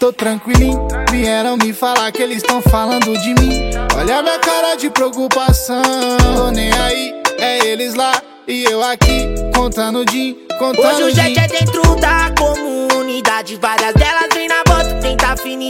tô tranquilinho. Vieram me falar que eles estão falando de mim. Olha minha cara de preocupação, nem aí, é eles lá e eu aqui, contando din, contando Hoje o jet é dentro da comunidade. Várias delas vem na bota, tenta afinidade. Ligeiro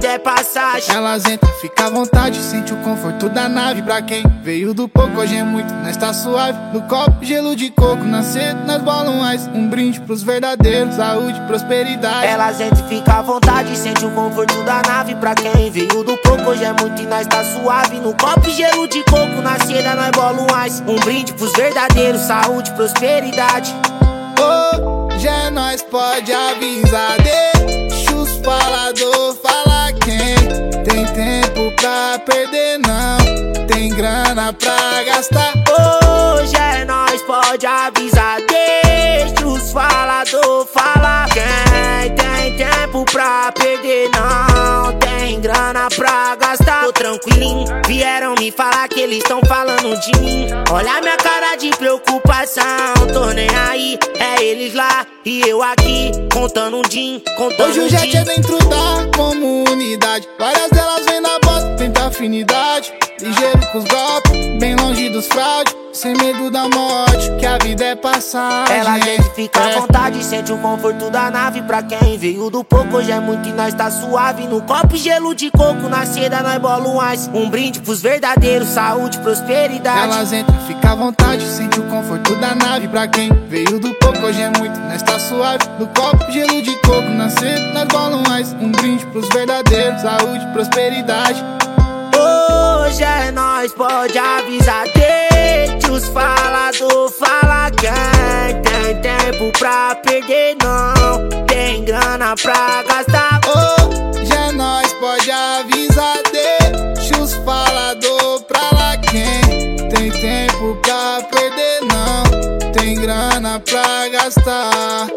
vida é passagem. Elas entram, fica à vontade, sente o conforto da nave. Pra quem veio do pouco, hoje é muito, nós tá suave. No copo, gelo de coco, nascendo nas bolões. Um brinde pros verdadeiros, saúde, prosperidade. Elas entram fica à vontade, sente o conforto da nave. Pra quem veio do pouco, hoje é muito e nós tá suave. No copo, gelo de coco, na seda nós bola um. Um brinde pros verdadeiros, saúde, prosperidade. Hoje é nós, pode avisar. Não. Tem grana pra gastar. Hoje é nós, pode avisar. Deixa os falador falar. Quem tem tempo pra perder, não tem grana pra gastar. Tô tranquilinho, vieram me falar que eles estão falando de mim. Olha minha cara de preocupação, tô nem aí. É eles lá e eu aqui, contando um din, contando Hoje o jet é dentro da comunidade. Sem medo da morte, que a vida é passagem. Ela gente fica à É. vontade, sente o conforto da nave Pra quem veio do pouco, hoje é muito e nós tá suave No copo, gelo de coco, na seda nós bola um ice Um brinde pros verdadeiros, saúde, prosperidade Elas entram, fica à vontade, sente o conforto da nave. Pra quem veio do pouco, hoje é muito, nós tá suave. No copo, gelo de coco, na seda, nós bolam mais. Um brinde pros verdadeiros, saúde, prosperidade. Hoje é nós, pode avisar os falador falar Quem tem tempo pra perder, não Tem grana pra gastar Hoje é nós, pode avisar, deixa os falador pra lá. Quem tem tempo pra perder, não. Tem grana pra gastar.